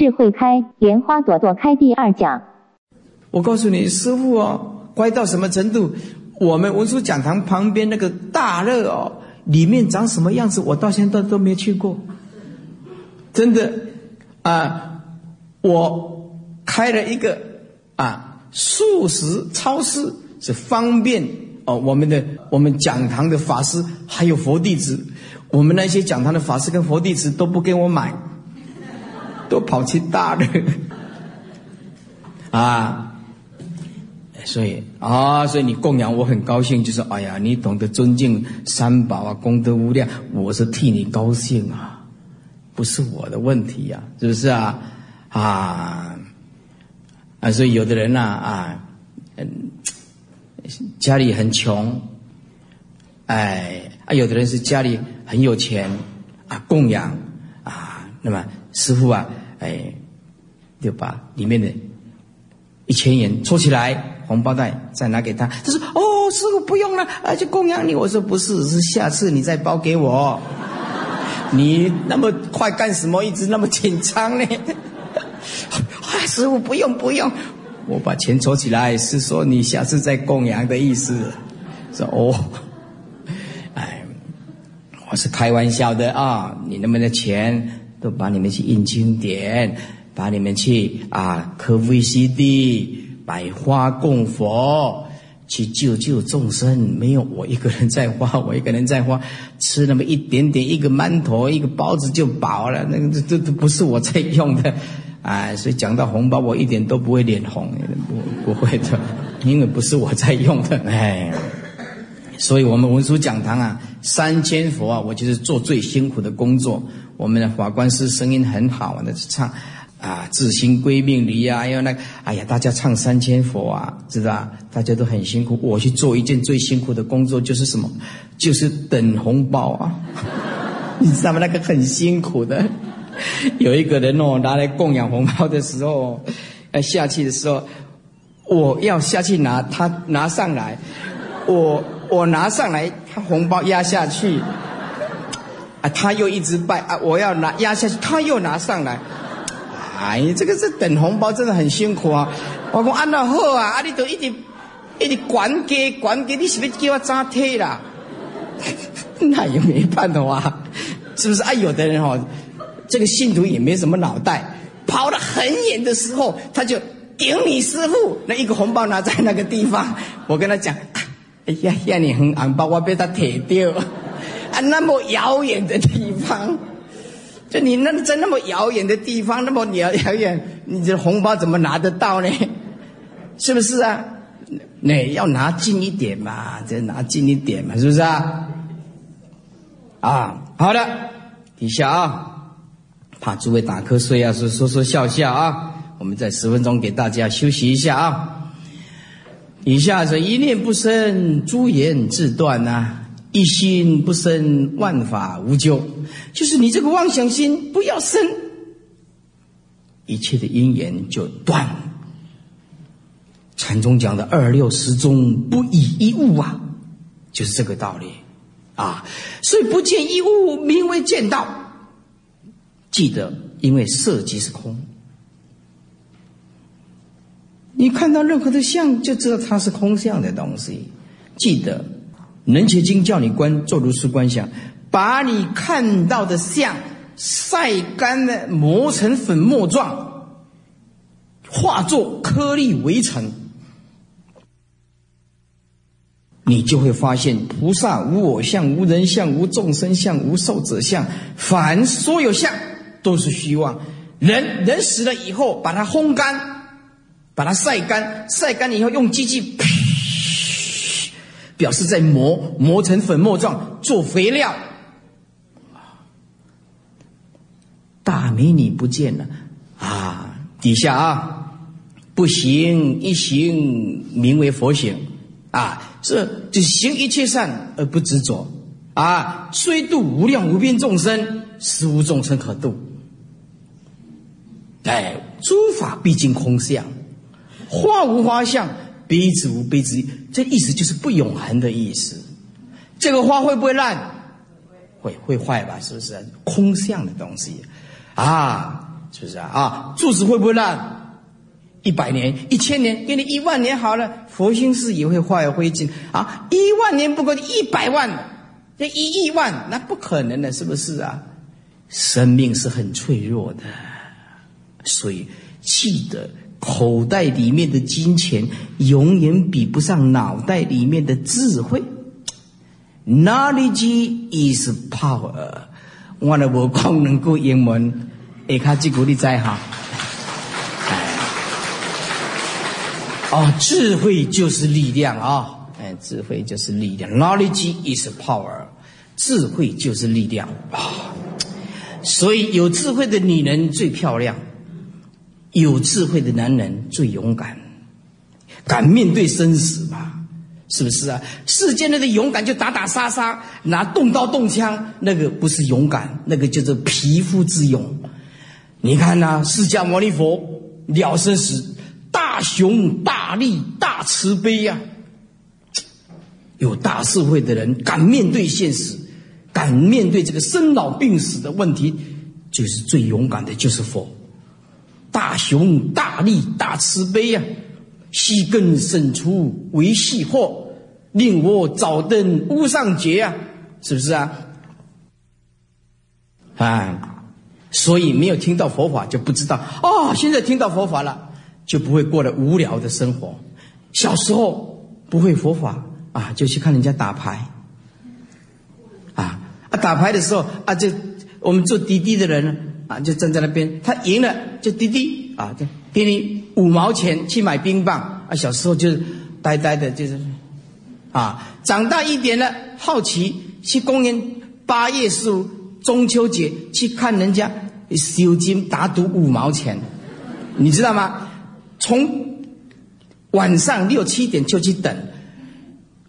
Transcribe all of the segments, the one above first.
智慧开，莲花朵朵开第二讲。我告诉你，师傅哦，乖到什么程度？我们文殊讲堂旁边那个大热哦，里面长什么样子，我到现在都没去过。真的啊，我开了一个啊素食超市，是方便哦我们的我们讲堂的法师还有佛弟子，我们那些讲堂的法师跟佛弟子都不给我买。都跑去大的 啊！所以啊，所以你供养我很高兴，就是哎呀，你懂得尊敬三宝啊，功德无量，我是替你高兴啊，不是我的问题呀，是不是啊？啊啊！所以有的人呐啊，家里很穷，哎啊，有的人是家里很有钱啊，供养啊，那么师傅啊。哎，就把里面的一千元抽起来，红包袋再拿给他。他说：“哦，师傅不用了，啊，就供养你。”我说：“不是，是下次你再包给我。你那么快干什么？一直那么紧张呢？” 啊，师傅不用不用，我把钱抽起来，是说你下次再供养的意思。说哦，哎，我是开玩笑的啊，你那么的钱。都把你们去印经典，把你们去啊磕 VCD，百花供佛，去救救众生。没有我一个人在花，我一个人在花，吃那么一点点，一个馒头，一个包子就饱了。那个这这都不是我在用的，啊，所以讲到红包，我一点都不会脸红，不不会的，因为不是我在用的，哎。所以我们文殊讲堂啊，三千佛啊，我就是做最辛苦的工作。我们的法官师声音很好，那是唱啊，自心归命离啊，还有那个，哎呀，大家唱三千佛啊，知道大家都很辛苦。我去做一件最辛苦的工作，就是什么？就是等红包啊！你知道吗？那个很辛苦的。有一个人哦，拿来供养红包的时候，要下去的时候，我要下去拿，他拿上来，我。我拿上来，他红包压下去，啊，他又一直拜啊，我要拿压下去，他又拿上来，哎，这个是等红包真的很辛苦啊！我讲按照好啊，啊，你都一直一直管给管给，你是不是叫我扎腿啦？那也没办法，是不是啊？有的人哦，这个信徒也没什么脑袋，跑得很远的时候，他就顶你师傅，那一个红包拿在那个地方，我跟他讲。哎呀呀！你很昂，包我被他铁掉啊！那么遥远的地方，就你那在那么遥远的地方，那么遥遥远，你这红包怎么拿得到呢？是不是啊？那要拿近一点嘛，再拿近一点嘛，是不是啊？啊，好的，底下啊，怕诸位打瞌睡啊，说说说笑笑啊，我们在十分钟给大家休息一下啊。以下是一念不生，诸言自断呐；一心不生，万法无咎。就是你这个妄想心不要生，一切的因缘就断。禅宗讲的二六十中不以一物啊，就是这个道理啊。所以不见一物，名为见道。记得，因为色即是空。你看到任何的相，就知道它是空相的东西。记得，《能且经》叫你观，做如是观想，把你看到的相晒干了，磨成粉末状，化作颗粒为尘，你就会发现，菩萨无我相、无人相、无众生相、无寿者相，凡所有相都是虚妄。人人死了以后，把它烘干。把它晒干，晒干以后用机器，表示在磨，磨成粉末状做肥料。大美女不见了啊！底下啊，不行一行名为佛行啊，这就行一切善而不执着啊，虽度无量无边众生，实无众生可度。哎，诸法毕竟空相。花无花相，杯子无杯子，这意思就是不永恒的意思。这个花会不会烂？会会坏吧？是不是空相的东西？啊，是不是啊？啊，柱子会不会烂？一百年、一千年，给你一万年好了，佛心寺也会化为灰烬啊！一万年不够，一百万，这一亿万，那不可能的，是不是啊？生命是很脆弱的，所以记得，口袋里面的金钱永远比不上脑袋里面的智慧。Knowledge is power。我的无讲能够英文，下卡这句你知哈？哦，智慧就是力量啊！哎，智慧就是力量，knowledge is power，智慧就是力量啊！所以有智慧的女人最漂亮，有智慧的男人最勇敢，敢面对生死嘛？是不是啊？世间那个勇敢就打打杀杀，拿动刀动枪，那个不是勇敢，那个叫做匹夫之勇。你看呐，释迦牟尼佛了生死。大雄大力大慈悲呀！有大智慧的人敢面对现实，敢面对这个生老病死的问题，就是最勇敢的，就是佛。大雄大力大慈悲呀！细根生出为细货，令我早登屋上劫呀！是不是啊？啊，所以没有听到佛法就不知道哦。现在听到佛法了。就不会过得无聊的生活。小时候不会佛法啊，就去看人家打牌。啊啊，打牌的时候啊，就我们做滴滴的人啊，就站在那边，他赢了就滴滴啊，就给你五毛钱去买冰棒啊。小时候就是呆呆的，就是啊，长大一点了，好奇去公园八月十五中秋节去看人家修金打赌五毛钱，你知道吗？从晚上六七点就去等，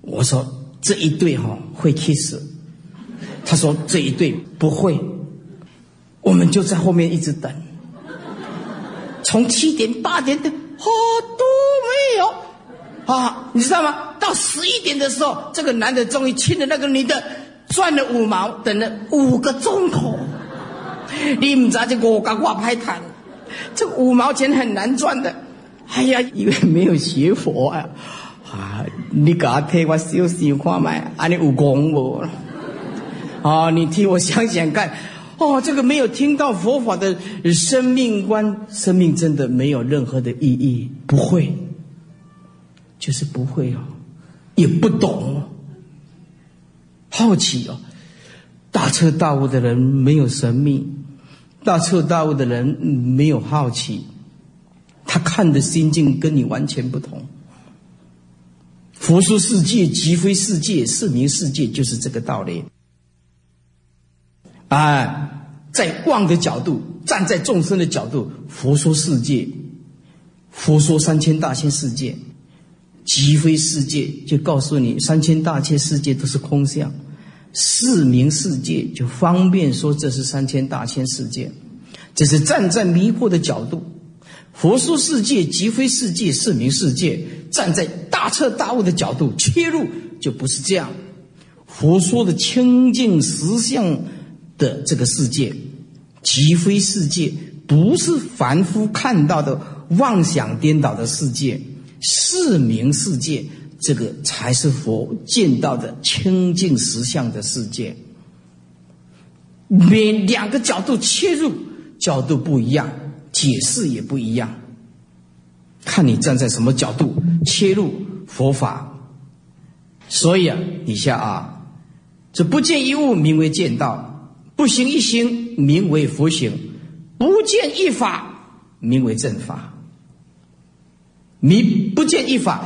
我说这一对哈会 kiss，他说这一对不会，我们就在后面一直等，从七点八点等，好都没有啊，你知道吗？到十一点的时候，这个男的终于亲了那个女的，赚了五毛，等了五个钟头，你唔知这我甲我拍谈，这五毛钱很难赚的。哎呀，因为没有学佛啊，啊，你给他替我修修看麦，啊，你有功不？啊，你替我想想看，哦，这个没有听到佛法的生命观，生命真的没有任何的意义，不会，就是不会哦，也不懂，好奇哦，大彻大悟的人没有神秘，大彻大悟的人没有好奇。他看的心境跟你完全不同。佛说世界即非世界，是名世界，就是这个道理。啊，在望的角度，站在众生的角度，佛说世界，佛说三千大千世界，即非世界，就告诉你三千大千世界都是空相。是明世界，就方便说这是三千大千世界。这是站在迷惑的角度。佛说世界即非世界，是名世界。站在大彻大悟的角度切入，就不是这样。佛说的清净实相的这个世界，即非世界，不是凡夫看到的妄想颠倒的世界，是名世界。这个才是佛见到的清净实相的世界。每两个角度切入，角度不一样。解释也不一样，看你站在什么角度切入佛法。所以啊，底下啊，这不见一物名为见道，不行一行名为佛行，不见一法名为正法。你不见一法，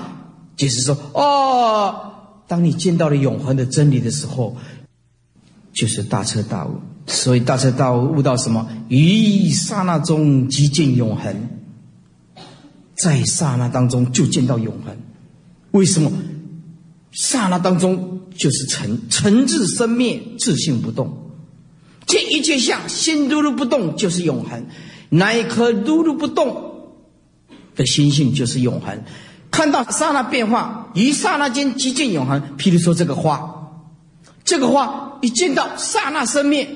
就是说，哦，当你见到了永恒的真理的时候，就是大彻大悟。所以大彻大悟悟到什么？于刹那中即见永恒，在刹那当中就见到永恒。为什么？刹那当中就是尘，尘自生灭，自性不动。见一切相，心如如不动，就是永恒。那一颗如如不动的心性，就是永恒。看到刹那变化，一刹那间即见永恒。譬如说这个花，这个花一见到刹那生灭。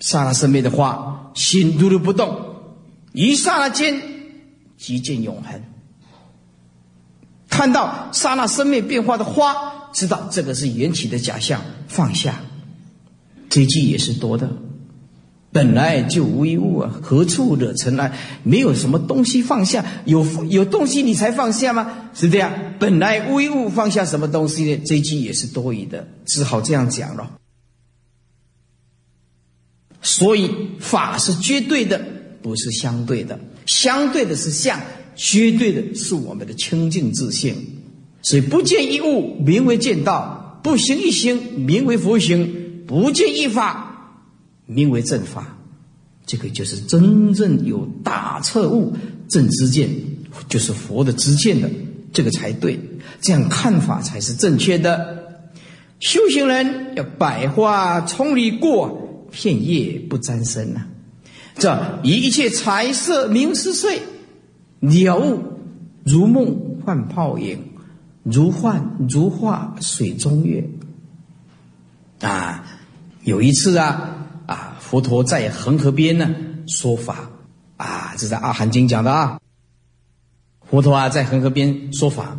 刹那生灭的花，心如如不动，一刹那间即见永恒。看到刹那生灭变化的花，知道这个是缘起的假象，放下。这句也是多的。本来就无一物啊，何处惹尘埃？没有什么东西放下，有有东西你才放下吗？是这样。本来无一物，放下什么东西呢？这句也是多余的，只好这样讲了。所以法是绝对的，不是相对的。相对的是相，绝对的是我们的清净自性。所以不见一物，名为见道；不行一行，名为佛行；不见一法。名为正法，这个就是真正有大彻悟正知见，就是佛的知见的，这个才对，这样看法才是正确的。修行人要百花丛里过，片叶不沾身呐。这一切财色名思碎，了悟如梦幻泡影，如幻如化水中月。啊，有一次啊啊。佛陀在恒河边呢说法啊，这是《阿含经》讲的啊。佛陀啊在恒河边说法，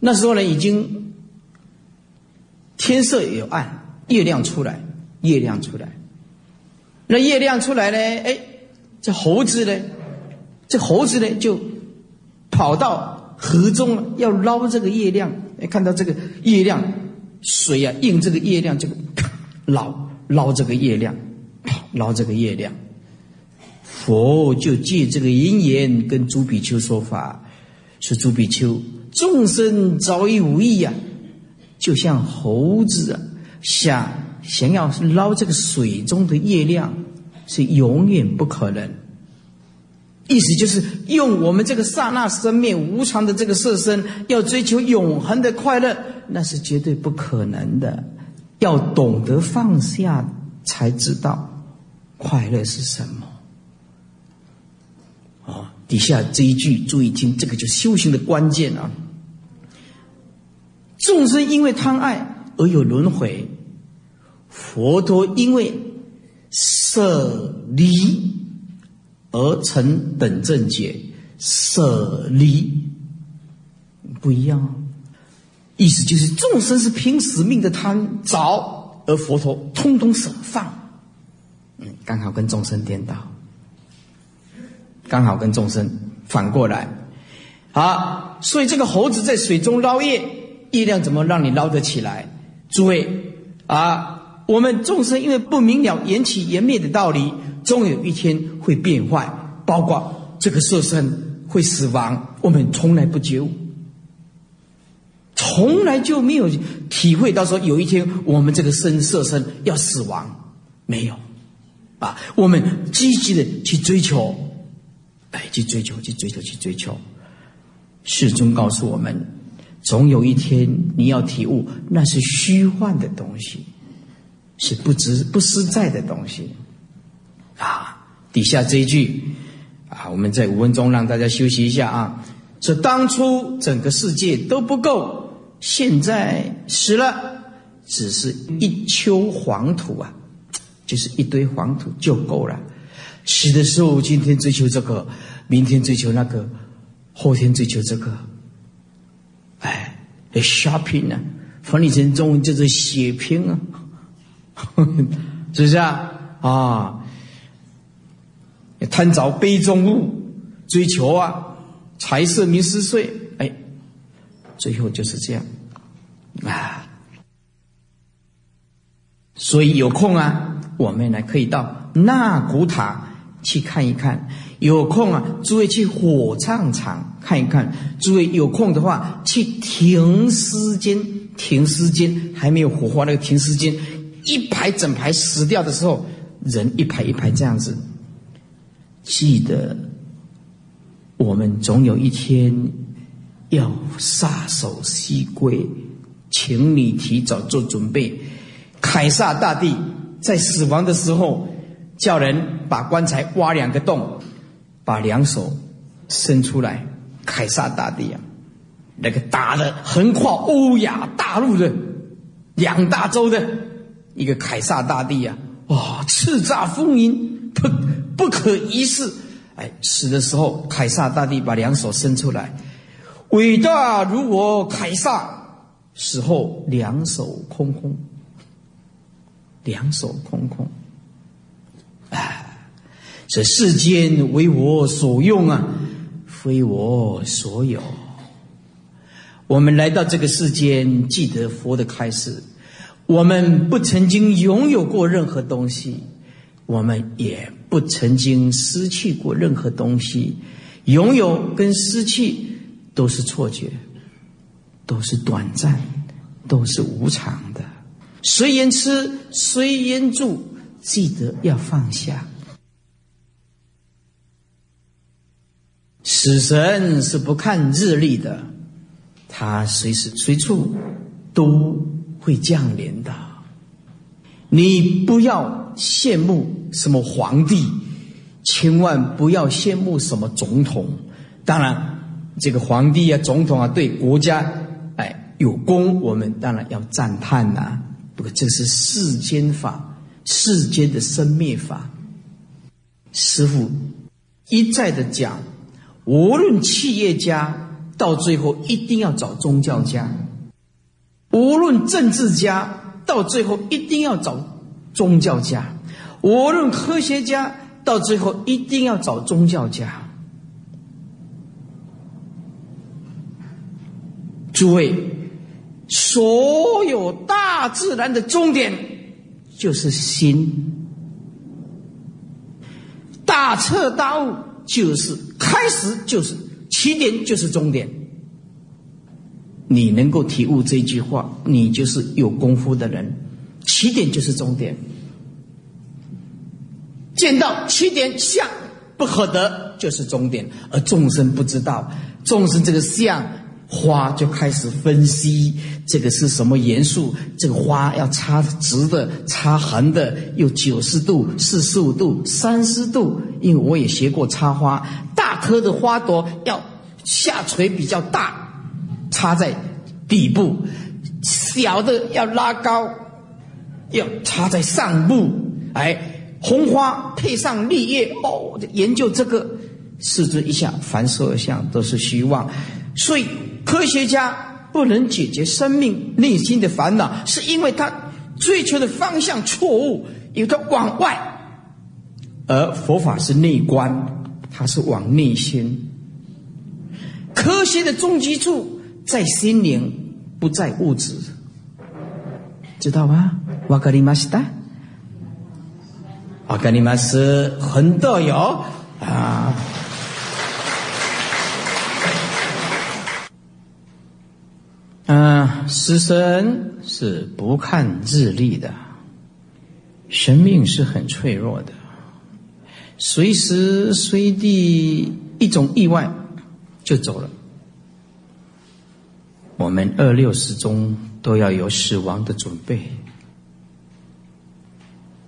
那时候呢已经天色也有暗，月亮出来，月亮出来。那月亮出来呢，哎，这猴子呢，这猴子呢就跑到河中要捞这个月亮，哎，看到这个月亮水啊映这个月亮，这个。捞捞这个月亮，捞这个月亮，佛就借这个因缘跟朱比丘说法，说朱比丘众生早已无益呀，就像猴子啊，想想要捞这个水中的月亮，是永远不可能。意思就是用我们这个刹那生灭无常的这个色身，要追求永恒的快乐，那是绝对不可能的。要懂得放下，才知道快乐是什么。啊，底下这一句注意听，这个就修行的关键啊。众生因为贪爱而有轮回，佛陀因为舍离而成等正解。舍离不一样。意思就是众生是拼死命的贪着，而佛陀通通舍放，嗯，刚好跟众生颠倒，刚好跟众生反过来，啊，所以这个猴子在水中捞月，月亮怎么让你捞得起来？诸位啊，我们众生因为不明了缘起缘灭的道理，终有一天会变坏，包括这个色身会死亡，我们从来不觉悟。从来就没有体会到说有一天我们这个身色身要死亡，没有，啊，我们积极的去追求，哎，去追求，去追求，去追求。世尊告诉我们，总有一天你要体悟，那是虚幻的东西，是不值不实在的东西，啊，底下这一句，啊，我们在五分钟让大家休息一下啊，说当初整个世界都不够。现在死了，只是一丘黄土啊，就是一堆黄土就够了。死的时候，今天追求这个，明天追求那个，后天追求这个，哎，shopping 啊，翻译成中文叫做血拼啊，是不是啊？啊，贪着杯中物，追求啊，财色名食睡。最后就是这样，啊，所以有空啊，我们呢可以到纳古塔去看一看；有空啊，诸位去火葬场看一看；诸位有空的话，去停尸间，停尸间还没有火化那个停尸间，一排整排死掉的时候，人一排一排这样子，记得我们总有一天。要撒手西归，请你提早做准备。凯撒大帝在死亡的时候，叫人把棺材挖两个洞，把两手伸出来。凯撒大帝啊，那个打的横跨欧亚大陆的两大洲的一个凯撒大帝啊，哇，叱咤风云，不不可一世。哎，死的时候，凯撒大帝把两手伸出来，伟大如我凯撒。死后两手空空，两手空空。哎，这世间为我所用啊，非我所有。我们来到这个世间，记得佛的开示。我们不曾经拥有过任何东西，我们也不曾经失去过任何东西。拥有跟失去都是错觉，都是短暂，都是无常的。随缘吃，随缘住，记得要放下。死神是不看日历的，他随时随处都。会降临的，你不要羡慕什么皇帝，千万不要羡慕什么总统。当然，这个皇帝啊、总统啊，对国家哎有功，我们当然要赞叹呐。不过这是世间法，世间的生灭法。师傅一再的讲，无论企业家到最后一定要找宗教家。无论政治家，到最后一定要找宗教家；无论科学家，到最后一定要找宗教家。诸位，所有大自然的终点就是心，大彻大悟就是开始，就是起点，就是终点。你能够体悟这句话，你就是有功夫的人。起点就是终点，见到起点相不可得，就是终点。而众生不知道，众生这个相花就开始分析这个是什么元素，这个花要插直的、插横的，有九十度、四十五度、三十度。因为我也学过插花，大颗的花朵要下垂比较大。插在底部，小的要拉高，要插在上部。哎，红花配上绿叶，哦，研究这个，四肢一下，凡所有相都是虚妄。所以科学家不能解决生命内心的烦恼，是因为他追求的方向错误，有的往外。而佛法是内观，它是往内心。科学的终极处。在心灵，不在物质，知道吗？瓦格里马斯达，瓦格里马斯很多有啊。啊，死神是不看日历的，生命是很脆弱的，随时随地一种意外就走了。我们二六十中都要有死亡的准备，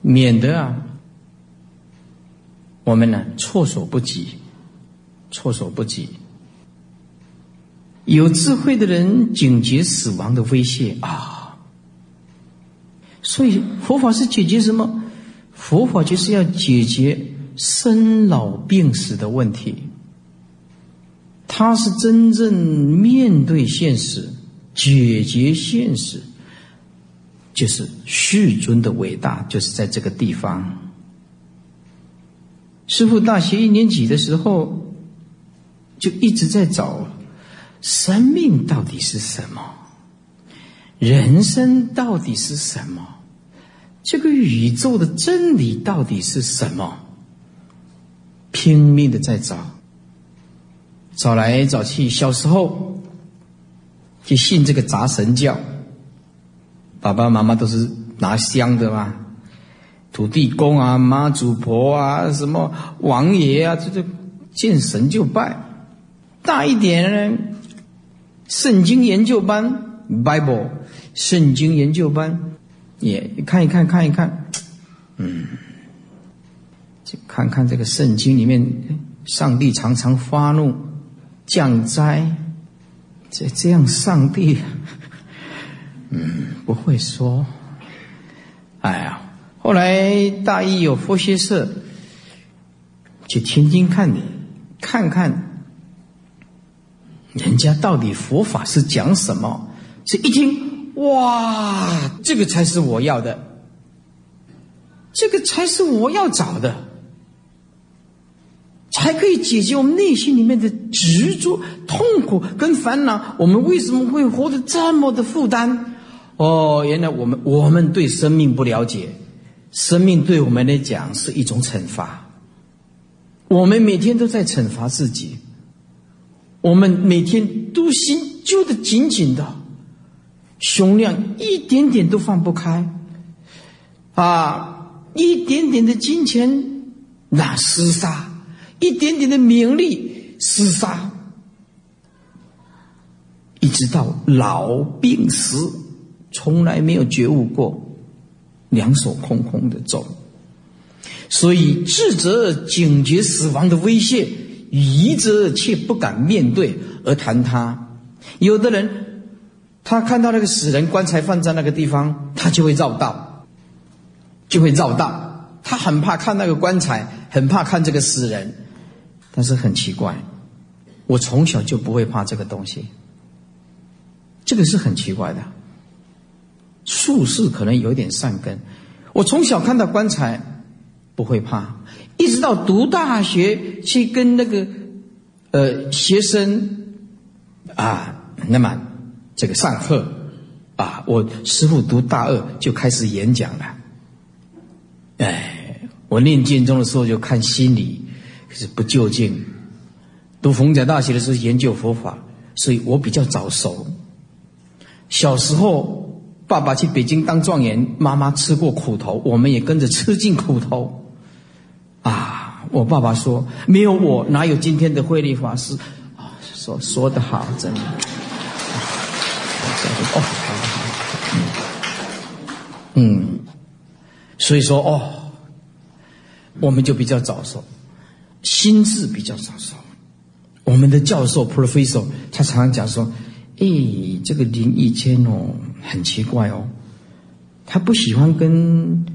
免得啊，我们呢措手不及，措手不及。有智慧的人警觉死亡的威胁啊，所以佛法是解决什么？佛法就是要解决生老病死的问题。他是真正面对现实、解决现实，就是世尊的伟大，就是在这个地方。师父大学一年级的时候，就一直在找生命到底是什么，人生到底是什么，这个宇宙的真理到底是什么，拼命的在找。找来找去，小时候就信这个杂神教，爸爸妈妈都是拿香的嘛，土地公啊、妈祖婆啊、什么王爷啊，这这见神就拜。大一点呢，圣经研究班 （Bible），圣经研究班也看一看，看一看，嗯，就看看这个圣经里面，上帝常常发怒。降灾，这这样，上帝，嗯，不会说。哎呀，后来大一有佛学社，去听听看，看看人家到底佛法是讲什么。这一听，哇，这个才是我要的，这个才是我要找的。才可以解决我们内心里面的执着、痛苦跟烦恼。我们为什么会活得这么的负担？哦，原来我们我们对生命不了解，生命对我们来讲是一种惩罚。我们每天都在惩罚自己，我们每天都心揪得紧紧的，胸量一点点都放不开，啊，一点点的金钱那厮杀。一点点的名利厮杀，一直到老病死，从来没有觉悟过，两手空空的走。所以智者警觉死亡的威胁，愚者却不敢面对而谈他。有的人，他看到那个死人棺材放在那个地方，他就会绕道，就会绕道。他很怕看那个棺材，很怕看这个死人。但是很奇怪，我从小就不会怕这个东西。这个是很奇怪的，术士可能有点善根。我从小看到棺材不会怕，一直到读大学去跟那个呃学生啊，那么这个上课啊，我师傅读大二就开始演讲了。哎，我念经中的时候就看心理。可是不就近。读逢甲大学的时候研究佛法，所以我比较早熟。小时候，爸爸去北京当状元，妈妈吃过苦头，我们也跟着吃尽苦头。啊，我爸爸说：“没有我，哪有今天的慧律法师？”啊，说说得好，真的。哦，好。嗯，所以说哦，我们就比较早熟。心智比较早熟，我们的教授 professor 他常常讲说：“哎，这个林毅谦哦，很奇怪哦，他不喜欢跟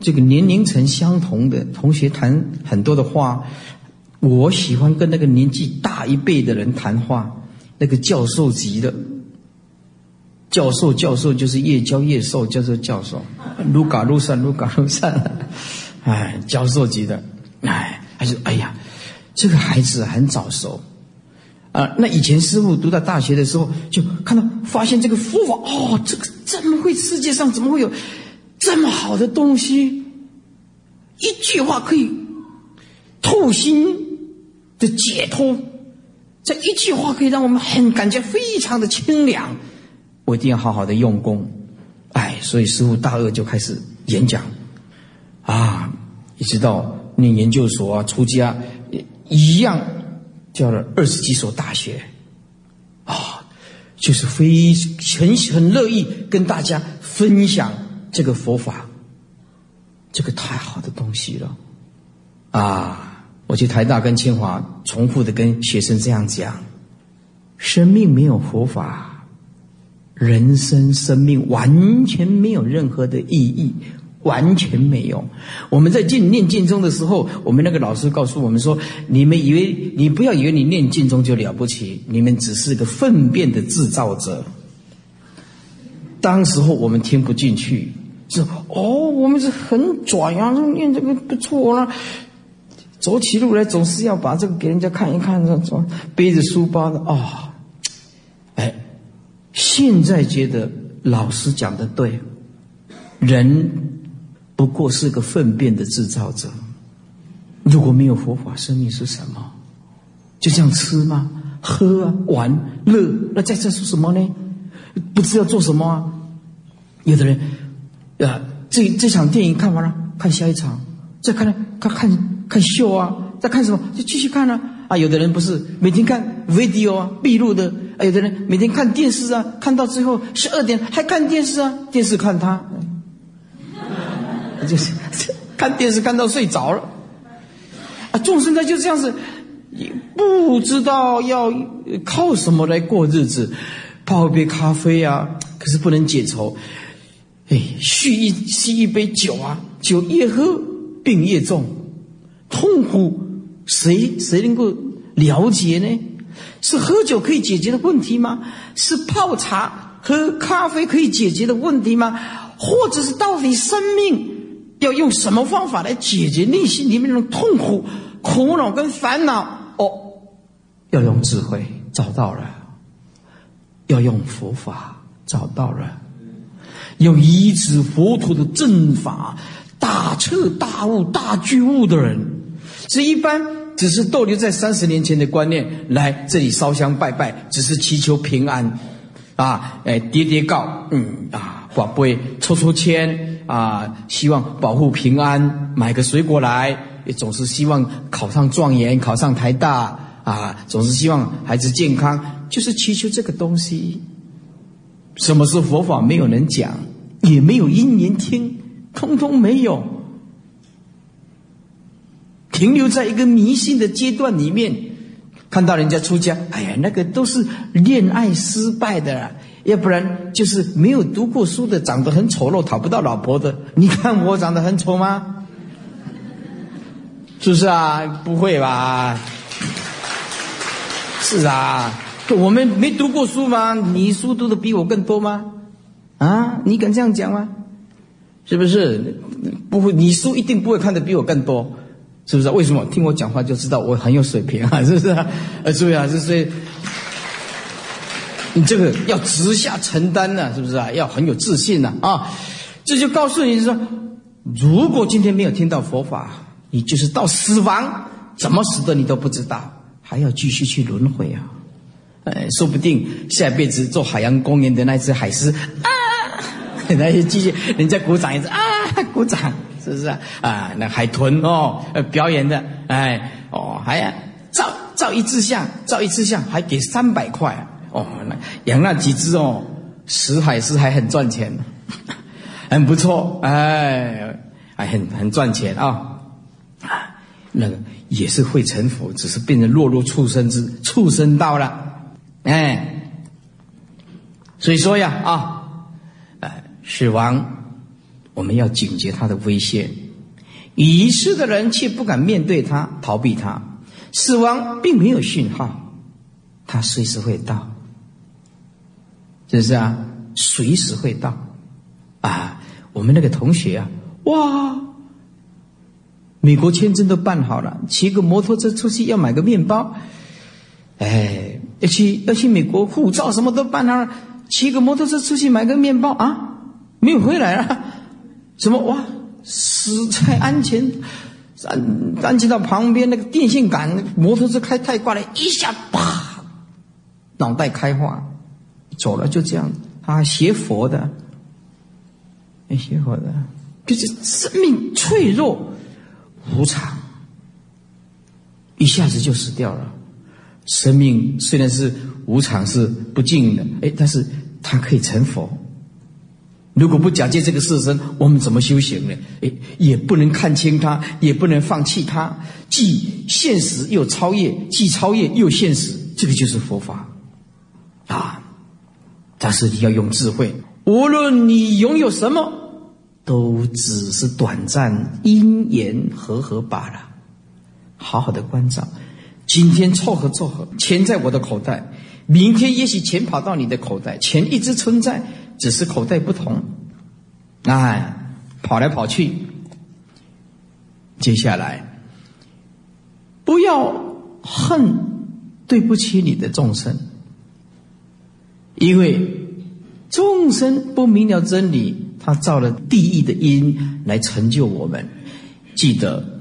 这个年龄层相同的同学谈很多的话，我喜欢跟那个年纪大一辈的人谈话，那个教授级的教授，教授就是越教越瘦，叫做教授，撸嘎撸散，撸嘎撸散，哎，教授级的，哎。”他就哎呀，这个孩子很早熟啊！那以前师傅读到大学的时候，就看到发现这个佛法哦，这个怎么会世界上怎么会有这么好的东西？一句话可以透心的解脱，这一句话可以让我们很感觉非常的清凉。我一定要好好的用功，哎，所以师傅大二就开始演讲啊，一直到。念研究所啊，出家一样，教了二十几所大学，啊，就是非很很乐意跟大家分享这个佛法，这个太好的东西了，啊！我去台大跟清华重复的跟学生这样讲：，生命没有佛法，人生生命完全没有任何的意义。完全没有。我们在进念经中的时候，我们那个老师告诉我们说：“你们以为你不要以为你念经中就了不起，你们只是个粪便的制造者。”当时候我们听不进去，是哦，我们是很拽啊，这念这个不错啦。走起路来总是要把这个给人家看一看，这种背着书包的啊。哎，现在觉得老师讲的对，人。不过是个粪便的制造者。如果没有佛法，生命是什么？就这样吃吗？喝啊，玩乐？那在这是什么呢？不知道做什么啊？有的人啊，这这场电影看完了，看下一场，再看看看看秀啊，再看什么就继续看啊啊。有的人不是每天看 video 啊，闭路的啊。有的人每天看电视啊，看到最后十二点还看电视啊，电视看他。就是看电视看到睡着了，啊，众生他就这样子，不知道要靠什么来过日子，泡杯咖啡啊，可是不能解愁，哎，续一吸一杯酒啊，酒越喝病越重，痛苦谁谁能够了解呢？是喝酒可以解决的问题吗？是泡茶喝咖啡可以解决的问题吗？或者是到底生命要用什么方法来解决内心里面那种痛苦、苦恼跟烦恼？哦，要用智慧找到了，要用佛法找到了，要依止佛陀的正法，大彻大悟、大觉悟的人，是一般。只是逗留在三十年前的观念，来这里烧香拜拜，只是祈求平安，啊，哎，叠叠告，嗯，啊，宝贝，抽抽签，啊，希望保护平安，买个水果来，也总是希望考上状元，考上台大，啊，总是希望孩子健康，就是祈求这个东西。什么是佛法？没有人讲，也没有因缘听，通通没有。停留在一个迷信的阶段里面，看到人家出家，哎呀，那个都是恋爱失败的，要不然就是没有读过书的，长得很丑陋，讨不到老婆的。你看我长得很丑吗？是不是啊？不会吧？是啊，我们没读过书吗？你书读的比我更多吗？啊，你敢这样讲吗？是不是？不会，你书一定不会看的比我更多。是不是？为什么听我讲话就知道我很有水平啊？是不是？呃，注意啊，是你这个要直下承担呢，是不是啊？要很有自信呢啊！这就告诉你说，如果今天没有听到佛法，你就是到死亡怎么死的你都不知道，还要继续去轮回啊！哎，说不定下辈子做海洋公园的那只海狮啊，那就继续人家鼓掌一次啊，鼓掌。是不是啊？啊，那海豚哦，表演的，哎，哦，还要照照一次相，照一次相，还给三百块哦。那养那几只哦，死海狮还很赚钱，很不错，哎，还很很赚钱啊。啊，那个也是会成佛，只是变成落入畜生之畜生道了，哎。所以说呀，啊，死亡。我们要警觉他的威胁，已逝的人却不敢面对他，逃避他。死亡并没有讯号，他随时会到，是不是啊？随时会到啊！我们那个同学啊，哇，美国签证都办好了，骑个摩托车出去要买个面包，哎，要去要去美国护照什么都办好了，骑个摩托车出去买个面包啊，没有回来啊。怎么哇？死在安全，安安全到旁边那个电线杆，摩托车开太快了，一下啪，脑袋开花，走了就这样。啊，学佛的，哎学佛的，就是生命脆弱无常，一下子就死掉了。生命虽然是无常，是不净的，哎，但是它可以成佛。如果不假借这个色身，我们怎么修行呢？诶，也不能看清它，也不能放弃它，既现实又超越，既超越又现实，这个就是佛法啊！但是你要用智慧，无论你拥有什么，都只是短暂因缘和合罢了。好好的关照，今天凑合凑合，钱在我的口袋，明天也许钱跑到你的口袋，钱一直存在。只是口袋不同，哎，跑来跑去。接下来，不要恨对不起你的众生，因为众生不明了真理，他造了地狱的因来成就我们。记得，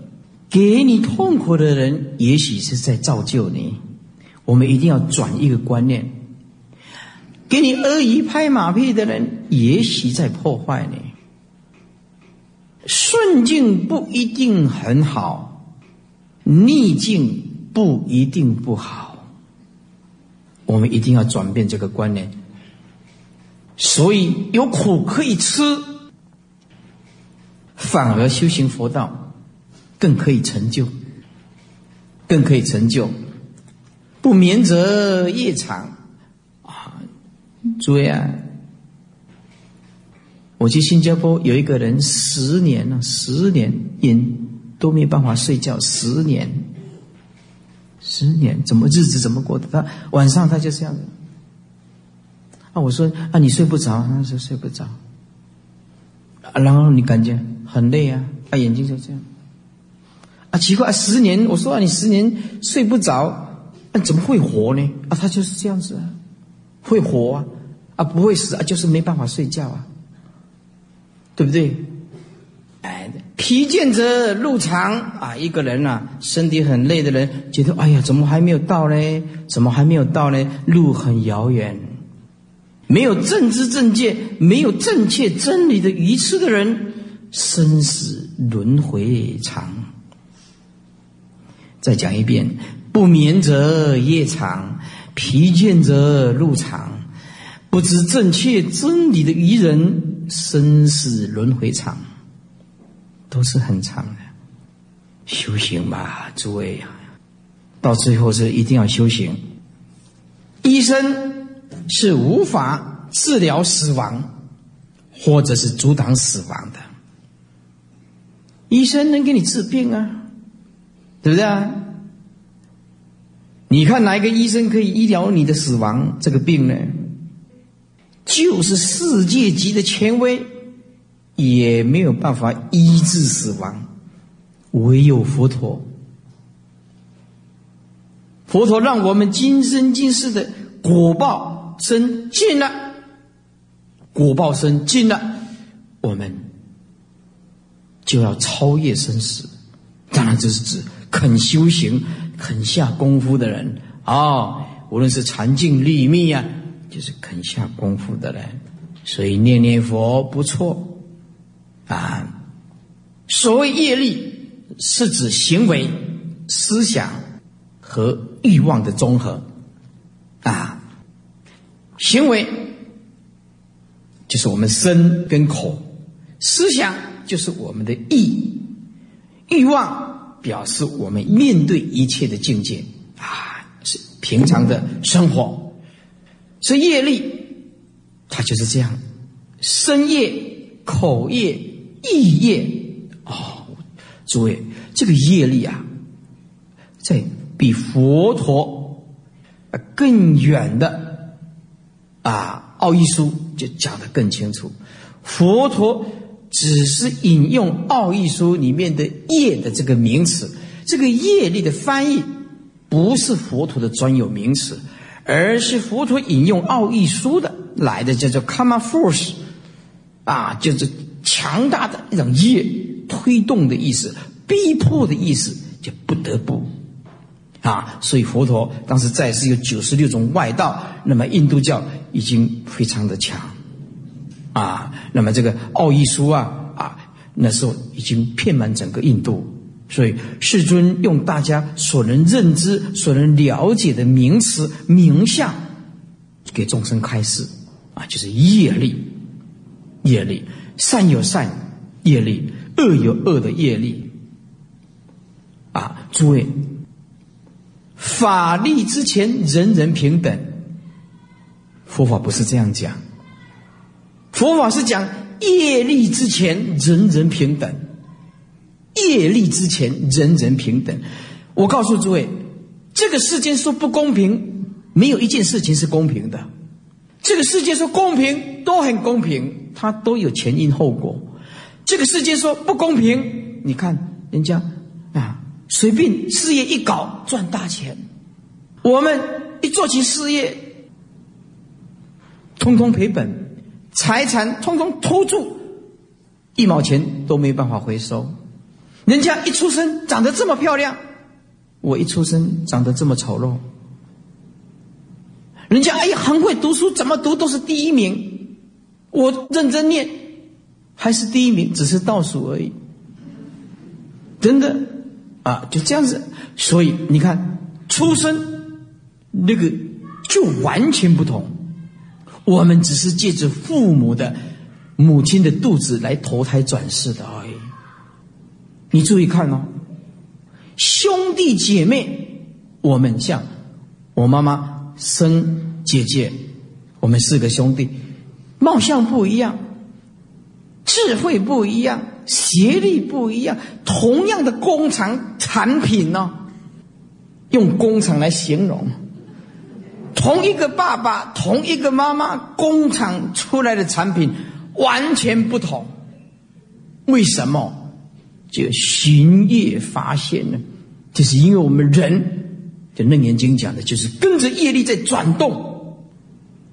给你痛苦的人，也许是在造就你。我们一定要转一个观念。给你阿谀拍马屁的人，也许在破坏你。顺境不一定很好，逆境不一定不好。我们一定要转变这个观念。所以有苦可以吃，反而修行佛道更可以成就，更可以成就。不眠则夜长。诸位啊，我去新加坡有一个人十年了，十年眼都没办法睡觉，十年，十年怎么日子怎么过的？他晚上他就这样。啊，我说啊，你睡不着？他说睡不着。啊然后你感觉很累啊，啊，眼睛就这样。啊，奇怪，十年，我说啊，你十年睡不着，那怎么会活呢？啊，他就是这样子啊，会活啊，啊，不会死啊，就是没办法睡觉啊。对不对？哎，疲倦者路长啊！一个人啊，身体很累的人，觉得哎呀，怎么还没有到呢？怎么还没有到呢？路很遥远。没有正知正见、没有正确真理的愚痴的人，生死轮回长。再讲一遍：不眠者夜长，疲倦者路长，不知正确真理的愚人。生死轮回长，都是很长的。修行吧，诸位，到最后是一定要修行。医生是无法治疗死亡，或者是阻挡死亡的。医生能给你治病啊，对不对啊？你看哪一个医生可以医疗你的死亡这个病呢？就是世界级的权威，也没有办法医治死亡，唯有佛陀。佛陀让我们今生今世的果报生尽了，果报生尽了，我们就要超越生死。当然，这是指肯修行、肯下功夫的人啊，无论是禅静、立密呀。就是肯下功夫的人，所以念念佛不错啊。所谓业力，是指行为、思想和欲望的综合啊。行为就是我们身跟口，思想就是我们的意，欲望表示我们面对一切的境界啊，是平常的生活。所以业力，它就是这样，身业、口业、意业，哦，诸位，这个业力啊，在比佛陀更远的啊奥义书就讲得更清楚。佛陀只是引用奥义书里面的业的这个名词，这个业力的翻译不是佛陀的专有名词。而是佛陀引用奥义书的来的，叫做 karma force，啊，就是强大的一种业推动的意思，逼迫的意思，就不得不，啊，所以佛陀当时在世有九十六种外道，那么印度教已经非常的强，啊，那么这个奥义书啊，啊，那时候已经遍满整个印度。所以，世尊用大家所能认知、所能了解的名词、名相，给众生开示，啊，就是业力，业力，善有善业力，恶有恶的业力，啊，诸位，法力之前人人平等，佛法不是这样讲，佛法是讲业力之前人人平等。业力之前，人人平等。我告诉诸位，这个世间说不公平，没有一件事情是公平的。这个世界说公平，都很公平，它都有前因后果。这个世界说不公平，你看人家啊，随便事业一搞赚大钱，我们一做起事业，通通赔本，财产通通拖住，一毛钱都没办法回收。人家一出生长得这么漂亮，我一出生长得这么丑陋。人家哎呀很会读书，怎么读都是第一名，我认真念还是第一名，只是倒数而已。真的啊，就这样子。所以你看，出生那个就完全不同。我们只是借着父母的母亲的肚子来投胎转世的啊。你注意看哦，兄弟姐妹，我们像我妈妈生姐姐，我们四个兄弟，貌相不一样，智慧不一样，学历不一样，同样的工厂产品呢，用工厂来形容，同一个爸爸，同一个妈妈，工厂出来的产品完全不同。为什么？就寻业发现呢？就是因为我们人，就楞严经讲的，就是跟着业力在转动，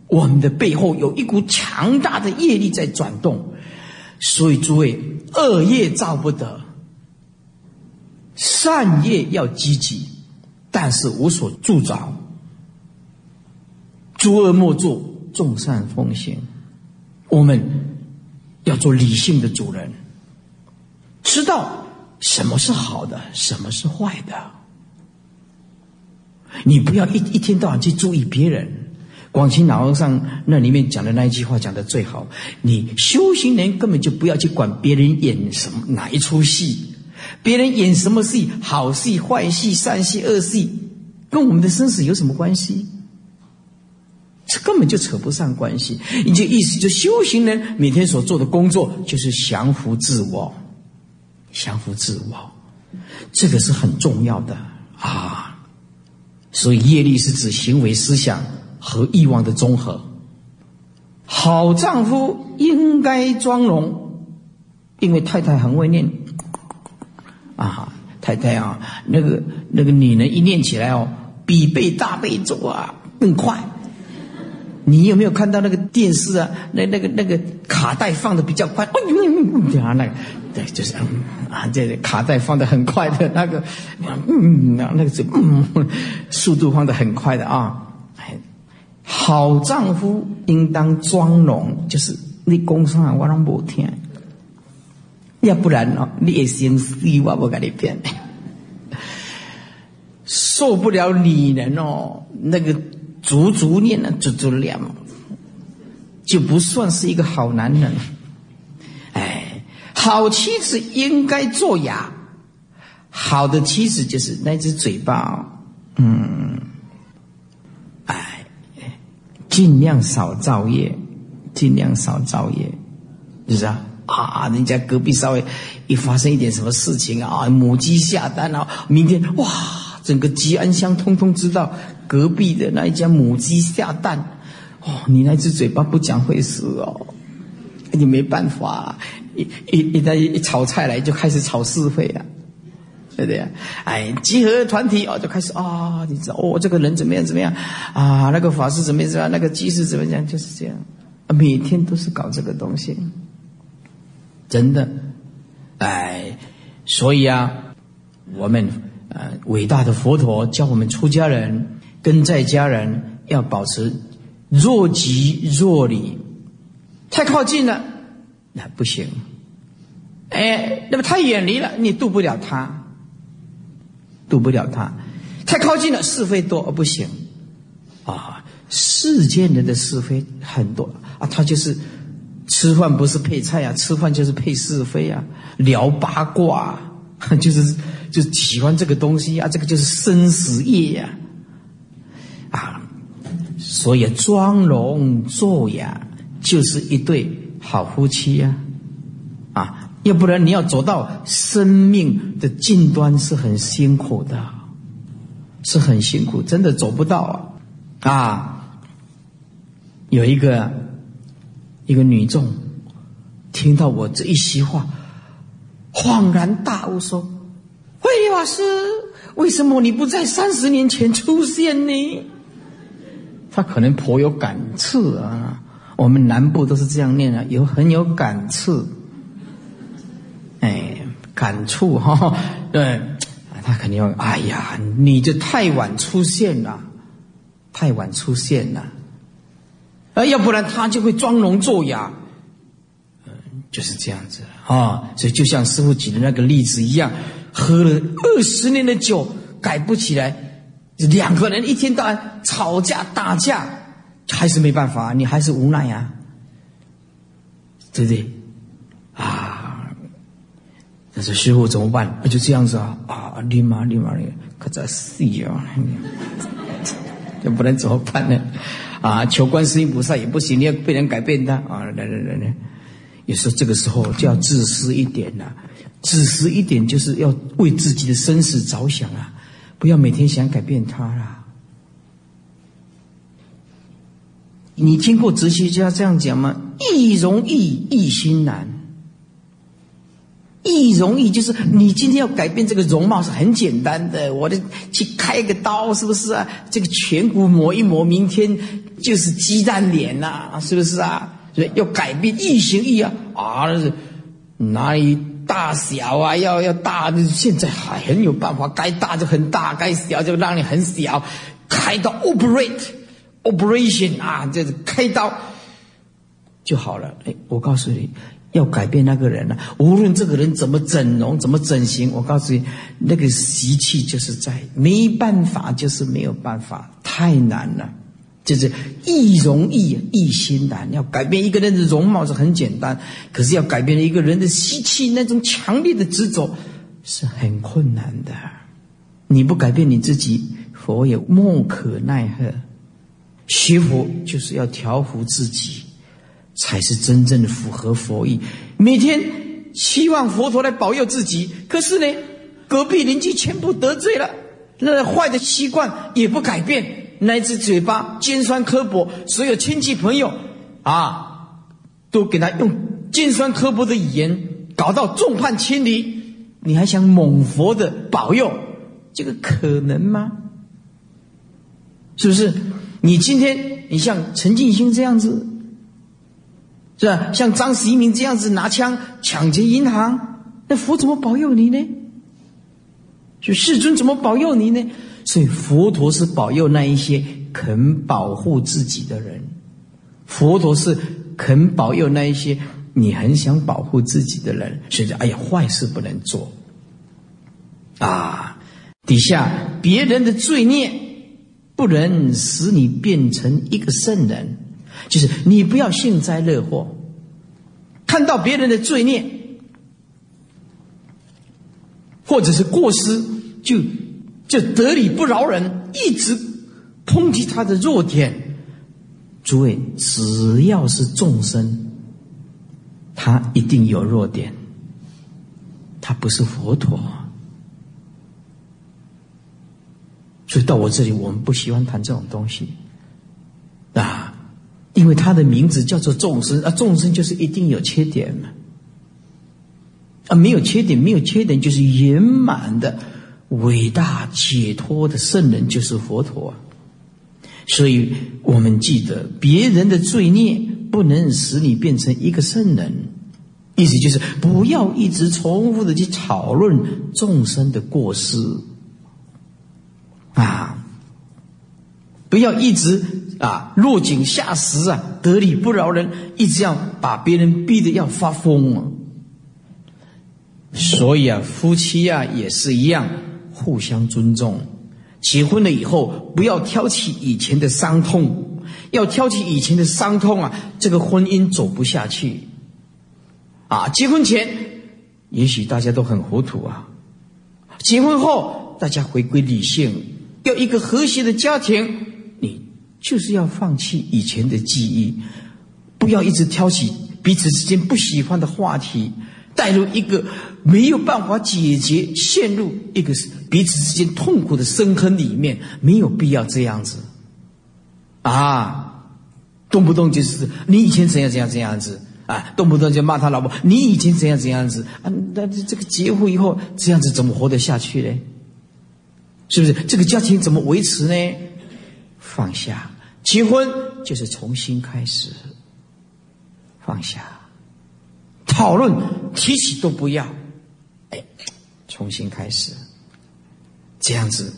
我们的背后有一股强大的业力在转动。所以，诸位，恶业造不得，善业要积极，但是无所助着。诸恶莫作，众善奉行。我们要做理性的主人，知道什么是好的，什么是坏的。你不要一一天到晚去注意别人。广清老和尚那里面讲的那一句话讲的最好，你修行人根本就不要去管别人演什么哪一出戏，别人演什么戏，好戏、坏戏、善戏、恶戏，跟我们的生死有什么关系？这根本就扯不上关系。你就意思就修行人每天所做的工作就是降服自我，降服自我，这个是很重要的啊。所以业力是指行为思想。和欲望的综合。好丈夫应该装容，因为太太很会念。啊，太太啊，那个那个女人一念起来哦，比背大背咒啊更快。你有没有看到那个电视啊？那那个那个卡带放的比较快。哎呦，啊，那个对，就是啊，这卡带放的很快的那个，嗯，那个是嗯，速度放的很快的啊。好丈夫应当庄容，就是你讲啥我拢无听，要不然哦，你也心死我不跟你骗。受不了女人哦，那个足足念了足足念，就不算是一个好男人。好妻子应该做哑，好的妻子就是那只嘴巴，嗯。尽量少造业，尽量少造业，就是啊啊！人家隔壁稍微一发生一点什么事情啊，母鸡下蛋啊，明天哇，整个吉安乡通通知道隔壁的那一家母鸡下蛋。哦，你那只嘴巴不讲会死哦，你没办法，一一一旦一炒菜来就开始炒是非啊。对不对？哎，集合团体哦，就开始啊，你知道哦，这个人怎么样怎么样啊？那个法师怎么样怎么样？那个居士怎么样？就是这样，每天都是搞这个东西，真的，哎，所以啊，我们呃，伟大的佛陀教我们出家人跟在家人要保持若即若离，太靠近了那不行，哎，那么太远离了，你渡不了他。渡不了他，太靠近了，是非多不行，啊，世间人的是非很多啊，他就是吃饭不是配菜啊，吃饭就是配是非啊，聊八卦，就是就喜欢这个东西啊，这个就是生死业呀，啊，所以庄容作雅就是一对好夫妻呀，啊。要不然你要走到生命的尽端是很辛苦的，是很辛苦，真的走不到啊！啊，有一个一个女众听到我这一席话，恍然大悟，说：“慧老师，为什么你不在三十年前出现呢？”他可能颇有感触啊。我们南部都是这样念啊，有很有感触。哎，感触哈，对，他肯定要，哎呀，你就太晚出现了，太晚出现了，啊，要不然他就会装聋作哑，就是这样子啊，所以就像师傅举的那个例子一样，喝了二十年的酒改不起来，两个人一天到晚吵架打架，还是没办法，你还是无奈呀，对不对？啊。但是师傅怎么办？就这样子啊啊！立马立马，可咋死啊？这不能怎么办呢？啊，求观世音菩萨也不行，你要被人改变的啊！来来来来，有时候这个时候就要自私一点了，自私一点就是要为自己的生死着想啊，不要每天想改变他啦。你听过哲学家这样讲吗？易容易，易心难。易容易就是你今天要改变这个容貌是很简单的，我的去开个刀是不是啊？这个颧骨磨一磨，明天就是鸡蛋脸呐，是不是啊？所以要改变易行易啊啊！哪里大小啊？要要大，现在还很有办法，该大就很大，该小就让你很小，开刀 operate operation 啊，这是开刀就好了。哎，我告诉你。要改变那个人了，无论这个人怎么整容、怎么整形，我告诉你，那个习气就是在没办法，就是没有办法，太难了。就是易容易，易心难。要改变一个人的容貌是很简单，可是要改变一个人的习气，那种强烈的执着是很困难的。你不改变你自己，佛也莫可奈何。学佛就是要调伏自己。才是真正的符合佛意。每天希望佛陀来保佑自己，可是呢，隔壁邻居全部得罪了，那坏的习惯也不改变，那只嘴巴尖酸刻薄，所有亲戚朋友啊，都给他用尖酸刻薄的语言，搞到众叛亲离。你还想蒙佛的保佑？这个可能吗？是不是？你今天你像陈静心这样子。是吧？像张十一鸣这样子拿枪抢劫银行，那佛怎么保佑你呢？就世尊怎么保佑你呢？所以佛陀是保佑那一些肯保护自己的人，佛陀是肯保佑那一些你很想保护自己的人。所以，哎呀，坏事不能做啊！底下别人的罪孽不能使你变成一个圣人。就是你不要幸灾乐祸，看到别人的罪孽，或者是过失，就就得理不饶人，一直抨击他的弱点。诸位，只要是众生，他一定有弱点，他不是佛陀。所以到我这里，我们不喜欢谈这种东西啊。因为他的名字叫做众生啊，众生就是一定有缺点嘛，啊，没有缺点，没有缺点就是圆满的、伟大解脱的圣人，就是佛陀。所以我们记得，别人的罪孽不能使你变成一个圣人，意思就是不要一直重复的去讨论众生的过失，啊，不要一直。啊，落井下石啊，得理不饶人，一直要把别人逼得要发疯啊。所以啊，夫妻啊也是一样，互相尊重。结婚了以后，不要挑起以前的伤痛，要挑起以前的伤痛啊，这个婚姻走不下去。啊，结婚前也许大家都很糊涂啊，结婚后大家回归理性，要一个和谐的家庭。你就是要放弃以前的记忆，不要一直挑起彼此之间不喜欢的话题，带入一个没有办法解决、陷入一个彼此之间痛苦的深坑里面，没有必要这样子。啊，动不动就是你以前怎样怎样怎样子啊，动不动就骂他老婆，你以前怎样怎样子啊？那这个结婚以后这样子怎么活得下去呢？是不是这个家庭怎么维持呢？放下，结婚就是重新开始。放下，讨论提起都不要，哎，重新开始，这样子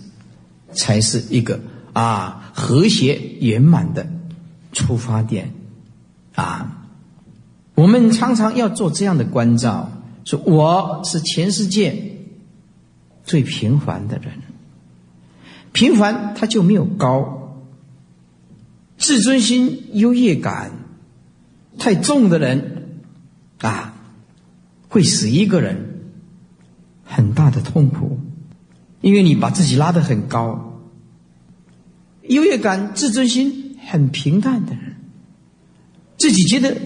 才是一个啊和谐圆满的出发点啊。我们常常要做这样的关照：说我是全世界最平凡的人，平凡他就没有高。自尊心、优越感太重的人，啊，会使一个人很大的痛苦，因为你把自己拉得很高。优越感、自尊心很平淡的人，自己觉得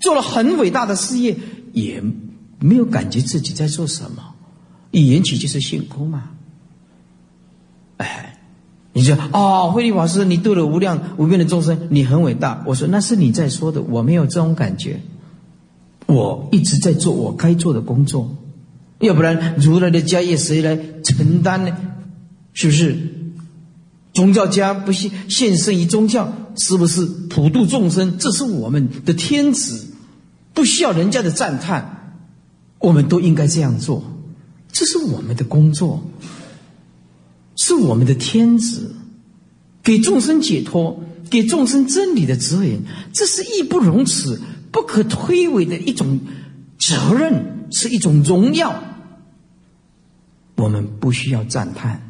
做了很伟大的事业，也没有感觉自己在做什么，一言起就是性空嘛。哎，你说哦，慧律法师，你度了无量无边的众生，你很伟大。我说那是你在说的，我没有这种感觉。我一直在做我该做的工作，要不然如来的家业谁来承担呢？是不是？宗教家不献献身于宗教，是不是普度众生？这是我们的天职，不需要人家的赞叹，我们都应该这样做，这是我们的工作，是我们的天职，给众生解脱，给众生真理的指引，这是义不容辞。不可推诿的一种责任，是一种荣耀。我们不需要赞叹，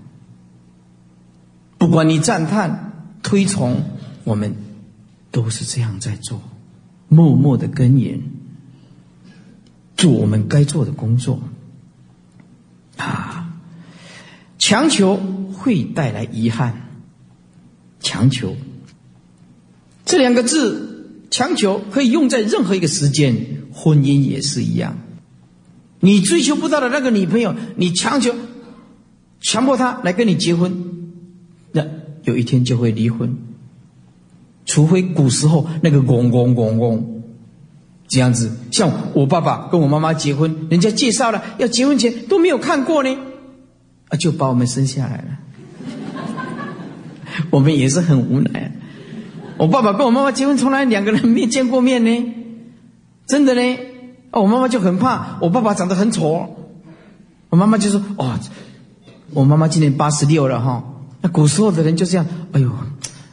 不管你赞叹、推崇，我们都是这样在做，默默的耕耘，做我们该做的工作。啊，强求会带来遗憾。强求这两个字。强求可以用在任何一个时间，婚姻也是一样。你追求不到的那个女朋友，你强求、强迫她来跟你结婚，那有一天就会离婚。除非古时候那个公公公公这样子，像我爸爸跟我妈妈结婚，人家介绍了要结婚前都没有看过呢，啊，就把我们生下来了。我们也是很无奈。我爸爸跟我妈妈结婚，从来两个人没见过面呢，真的呢。我妈妈就很怕我爸爸长得很丑，我妈妈就说：“哦，我妈妈今年八十六了哈。”那古时候的人就这样，哎呦，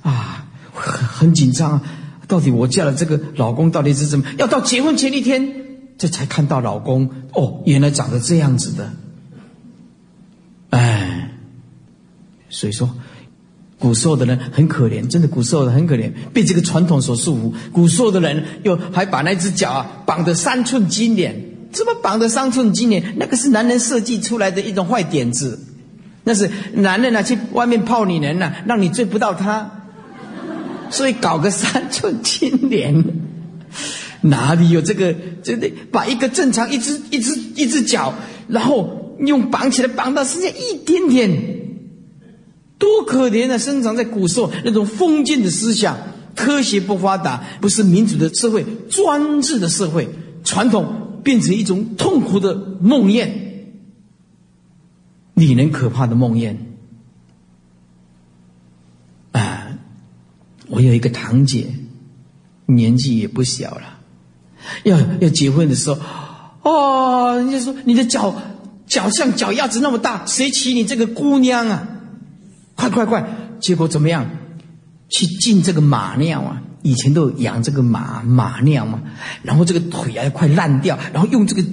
啊，很很紧张啊。到底我嫁了这个老公到底是怎么？要到结婚前一天，这才看到老公哦，原来长得这样子的。哎，所以说。古时候的人很可怜，真的，古时候的很可怜，被这个传统所束缚。古时候的人又还把那只脚啊绑得三寸金莲，怎么绑得三寸金莲？那个是男人设计出来的一种坏点子，那是男人啊去外面泡女人呐，让你追不到他，所以搞个三寸金莲，哪里有这个？真的把一个正常一只一只一只脚，然后用绑起来，绑到剩下一点点。多可怜啊！生长在古时候那种封建的思想，科学不发达，不是民主的社会，专制的社会，传统变成一种痛苦的梦魇，令人可怕的梦魇。啊，我有一个堂姐，年纪也不小了，要要结婚的时候，哦，人家说你的脚脚像脚丫子那么大，谁娶你这个姑娘啊？快快快！结果怎么样？去进这个马尿啊！以前都养这个马马尿嘛，然后这个腿啊快烂掉，然后用这个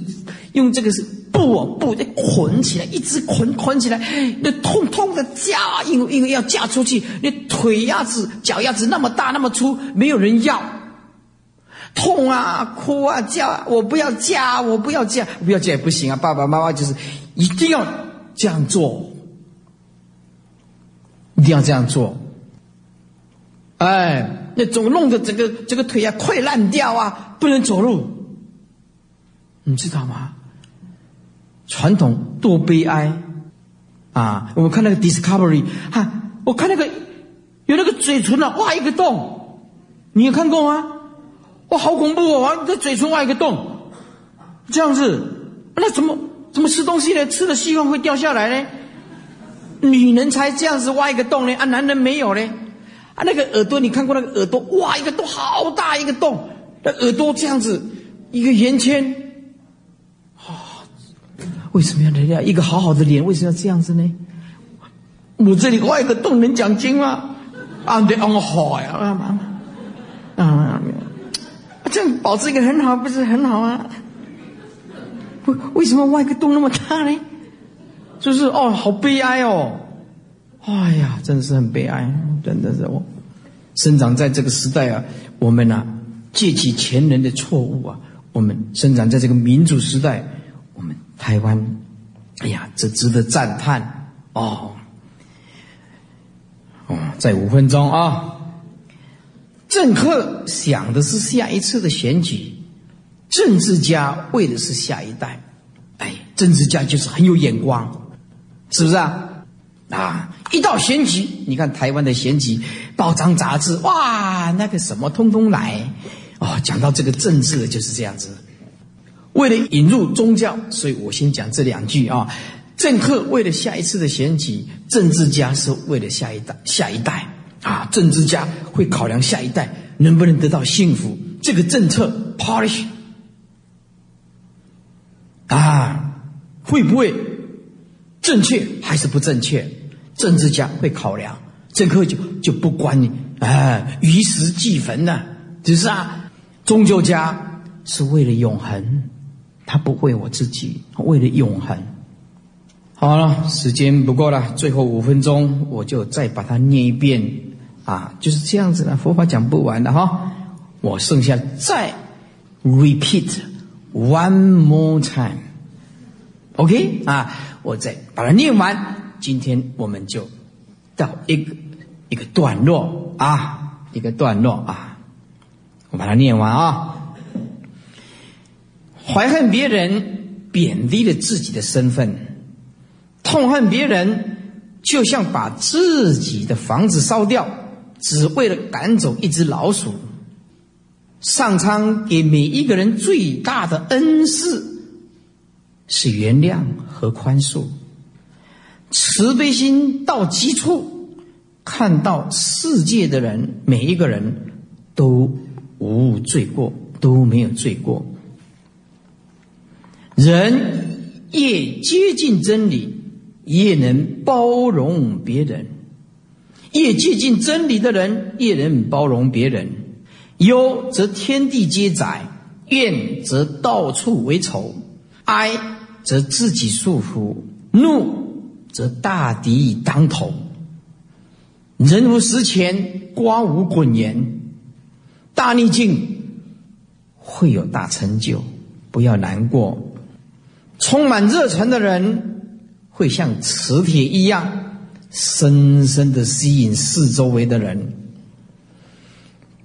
用这个是布啊布再捆起来，一直捆捆起来，那痛痛的嫁，因为因为要嫁出去，那腿丫子脚丫子那么大那么粗，没有人要，痛啊哭啊叫啊，我不要嫁，我不要嫁，不要嫁也不行啊！爸爸妈妈就是一定要这样做。一定要这样做，哎，那总弄得整个这个腿啊快烂掉啊，不能走路，你知道吗？传统多悲哀啊！我们看那个 Discovery，哈，我看那个有那个嘴唇啊，挖一个洞，你有看过吗？哇，好恐怖哦！啊，这嘴唇挖一个洞，这样子，那怎么怎么吃东西呢？吃的希望会掉下来呢？女人才这样子挖一个洞呢，啊，男人没有呢，啊，那个耳朵你看过那个耳朵挖一个洞好大一个洞，那耳朵这样子一个圆圈，啊，为什么要人家一个好好的脸为什么要这样子呢？我这里挖一个洞能讲经吗？啊，对，啊，好呀，啊妈，啊，这样保持一个很好不是很好啊？为为什么挖一个洞那么大呢？就是哦，好悲哀哦！哎呀，真的是很悲哀，真的是我生长在这个时代啊，我们呢借起前人的错误啊，我们生长在这个民主时代，我们台湾，哎呀，这值得赞叹哦！哦，再五分钟啊，政客想的是下一次的选举政治家为的是下一代，哎，政治家就是很有眼光，是不是啊？啊，一到选举，你看台湾的选举报章杂志，哇，那个什么通通来，哦，讲到这个政治就是这样子。为了引入宗教，所以我先讲这两句啊。政客为了下一次的选举，政治家是为了下一代，下一代啊，政治家会考量下一代能不能得到幸福。这个政策 polish 啊，会不会正确还是不正确？政治家会考量，政客就就不管你，哎，于时俱焚呢，只是啊，宗教家是为了永恒，他不为我自己，为了永恒。好了，时间不够了，最后五分钟我就再把它念一遍啊，就是这样子的，佛法讲不完的哈，我剩下再 repeat one more time，OK 啊，我再把它念完。今天我们就到一个一个段落啊，一个段落啊，我把它念完啊。怀恨别人，贬低了自己的身份；痛恨别人，就像把自己的房子烧掉，只为了赶走一只老鼠。上苍给每一个人最大的恩赐是原谅和宽恕。慈悲心到极处，看到世界的人，每一个人都无罪过，都没有罪过。人越接近真理，越能包容别人；越接近真理的人，越能包容别人。忧则天地皆载，怨则到处为仇，哀则自己束缚，怒。则大敌已当头，人无十钱，瓜无滚言。大逆境会有大成就，不要难过。充满热忱的人会像磁铁一样，深深的吸引四周围的人。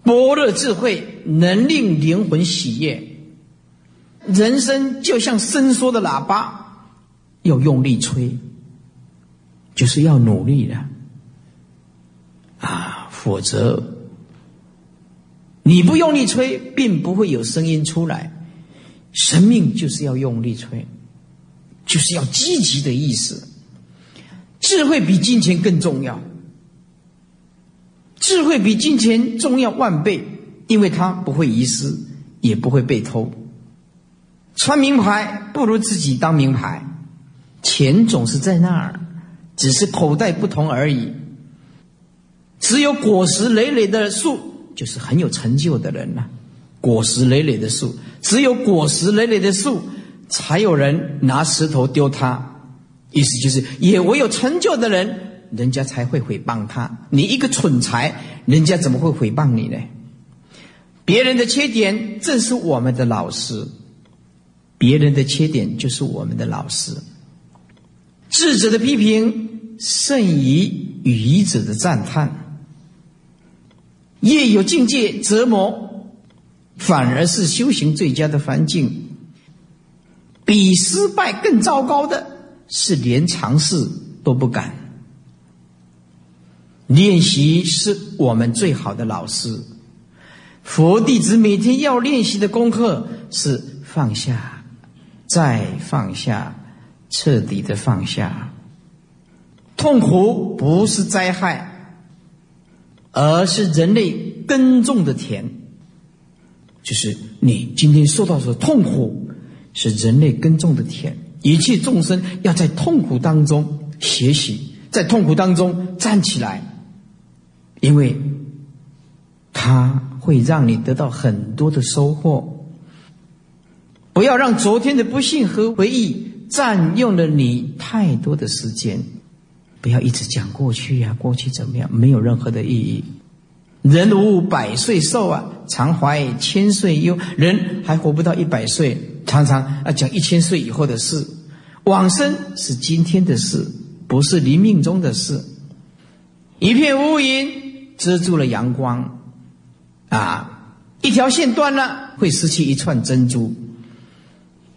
般若智慧能令灵魂喜悦。人生就像伸缩的喇叭，要用力吹。就是要努力的啊，否则你不用力吹，并不会有声音出来。生命就是要用力吹，就是要积极的意思。智慧比金钱更重要，智慧比金钱重要万倍，因为它不会遗失，也不会被偷。穿名牌不如自己当名牌，钱总是在那儿。只是口袋不同而已。只有果实累累的树，就是很有成就的人呐。果实累累的树，只有果实累累的树，才有人拿石头丢它。意思就是，也唯有成就的人，人家才会诽谤他。你一个蠢材，人家怎么会诽谤你呢？别人的缺点正是我们的老师，别人的缺点就是我们的老师。智者的批评胜于愚者的赞叹，越有境界折磨，反而是修行最佳的环境。比失败更糟糕的是连尝试都不敢。练习是我们最好的老师。佛弟子每天要练习的功课是放下，再放下。彻底的放下，痛苦不是灾害，而是人类耕种的田。就是你今天受到的痛苦，是人类耕种的田。一切众生要在痛苦当中学习，在痛苦当中站起来，因为它会让你得到很多的收获。不要让昨天的不幸和回忆。占用了你太多的时间，不要一直讲过去呀，过去怎么样，没有任何的意义。人无百岁寿啊，常怀千岁忧。人还活不到一百岁，常常啊讲一千岁以后的事。往生是今天的事，不是临命中的事。一片乌云遮住了阳光，啊，一条线断了，会失去一串珍珠。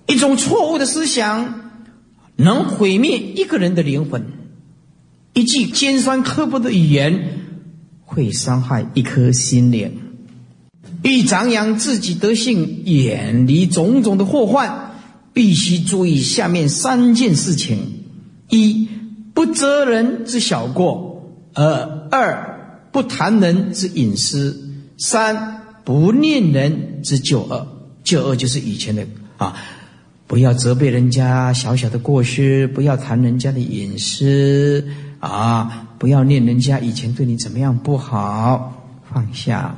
一种错误的思想能毁灭一个人的灵魂。一句尖酸刻薄的语言会伤害一颗心灵。欲张扬自己德性，远离种种的祸患，必须注意下面三件事情：一、不责人之小过；二、二不谈人之隐私；三不念人之旧恶。旧恶就是以前的啊。不要责备人家小小的过失，不要谈人家的隐私啊！不要念人家以前对你怎么样不好，放下。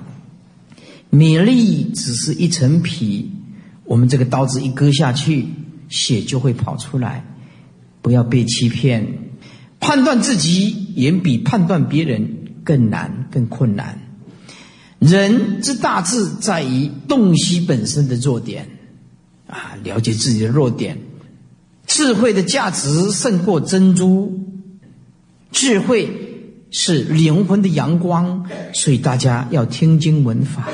米粒只是一层皮，我们这个刀子一割下去，血就会跑出来。不要被欺骗，判断自己远比判断别人更难、更困难。人之大智在于洞悉本身的弱点。啊，了解自己的弱点，智慧的价值胜过珍珠。智慧是灵魂的阳光，所以大家要听经闻法。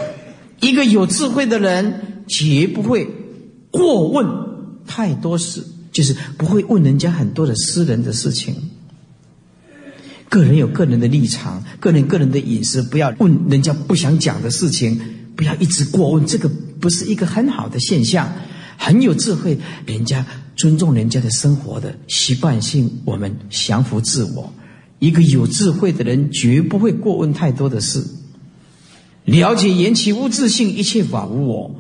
一个有智慧的人，绝不会过问太多事，就是不会问人家很多的私人的事情。个人有个人的立场，个人个人的隐私，不要问人家不想讲的事情，不要一直过问，这个不是一个很好的现象。很有智慧，人家尊重人家的生活的习惯性，我们降服自我。一个有智慧的人，绝不会过问太多的事。了解缘起无自性，一切法无我。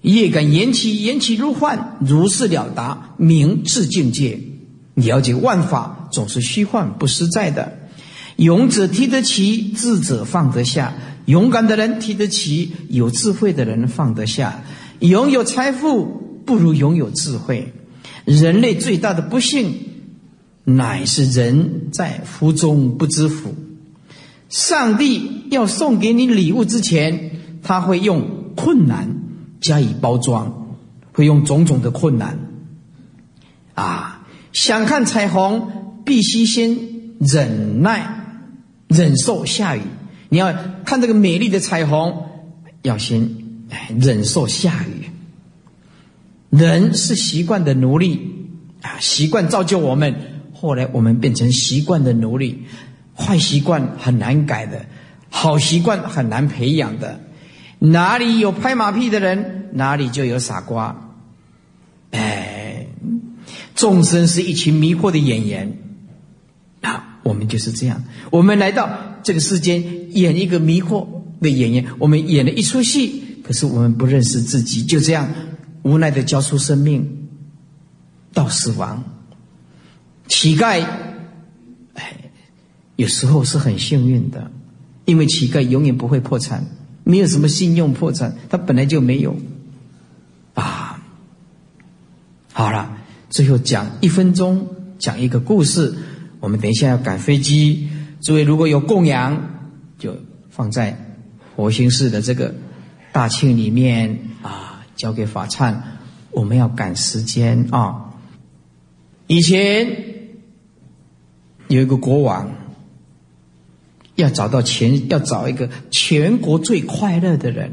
业感缘起，缘起如幻，如是了达，明智境界。了解万法总是虚幻不实在的。勇者提得起，智者放得下。勇敢的人提得起，有智慧的人放得下。拥有财富不如拥有智慧。人类最大的不幸，乃是人在福中不知福。上帝要送给你礼物之前，他会用困难加以包装，会用种种的困难。啊，想看彩虹，必须先忍耐、忍受下雨。你要看这个美丽的彩虹，要先。忍受下雨，人是习惯的奴隶啊！习惯造就我们，后来我们变成习惯的奴隶。坏习惯很难改的，好习惯很难培养的。哪里有拍马屁的人，哪里就有傻瓜。哎，众生是一群迷惑的演员啊！我们就是这样，我们来到这个世间演一个迷惑的演员，我们演了一出戏。可是我们不认识自己，就这样无奈的交出生命，到死亡。乞丐，有时候是很幸运的，因为乞丐永远不会破产，没有什么信用破产，他本来就没有。啊，好了，最后讲一分钟，讲一个故事。我们等一下要赶飞机，诸位如果有供养，就放在佛心寺的这个。大庆里面啊，交给法忏，我们要赶时间啊。以前有一个国王，要找到全，要找一个全国最快乐的人，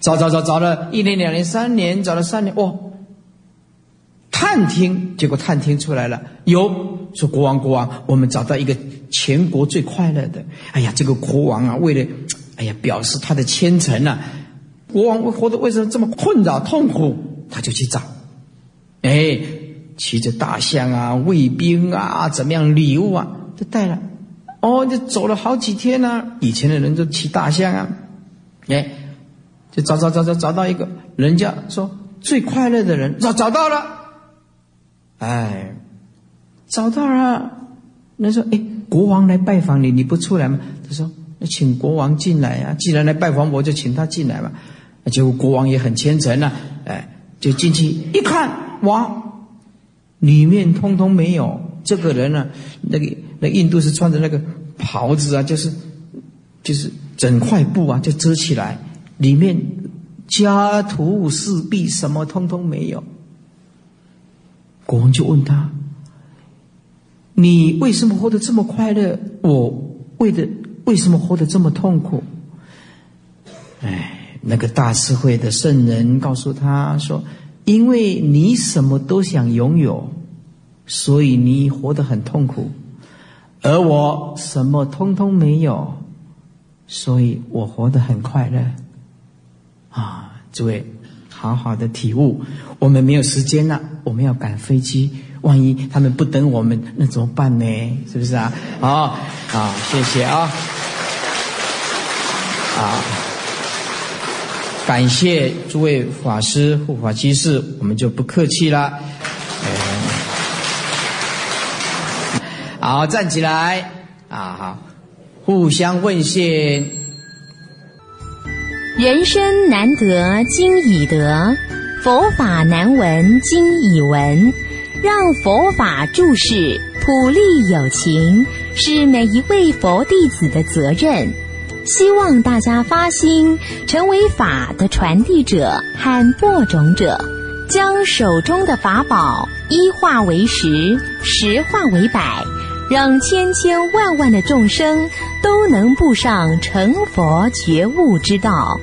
找找找找了一年、两年、三年，找了三年，哦，探听，结果探听出来了，有说国王，国王，我们找到一个全国最快乐的。哎呀，这个国王啊，为了。哎呀，表示他的虔诚呢。国王为活得为什么这么困扰痛苦？他就去找，哎，骑着大象啊，卫兵啊，怎么样，礼物啊，都带了。哦，就走了好几天呢。以前的人都骑大象啊，哎，就找找找找找到一个，人家说最快乐的人，找找到了，哎，找到了。人说，哎，国王来拜访你，你不出来吗？他说那。请国王进来呀！既然来拜访我，就请他进来嘛。结果国王也很虔诚呐，哎，就进去一看，哇，里面通通没有这个人呢。那个那印度是穿着那个袍子啊，就是就是整块布啊，就遮起来，里面家徒四壁，什么通通没有。国王就问他：“你为什么活得这么快乐？我为的。”为什么活得这么痛苦？哎，那个大智慧的圣人告诉他说：“因为你什么都想拥有，所以你活得很痛苦；而我什么通通没有，所以我活得很快乐。”啊，诸位，好好的体悟。我们没有时间了，我们要赶飞机。万一他们不等我们，那怎么办呢？是不是啊？好，好，谢谢啊，啊，感谢诸位法师、护法居士，我们就不客气了。好，站起来啊！好，互相问谢。人生难得今已得，佛法难闻今已闻。让佛法注释普利有情，是每一位佛弟子的责任。希望大家发心，成为法的传递者和播种者，将手中的法宝一化为十，十化为百，让千千万万的众生都能步上成佛觉悟之道。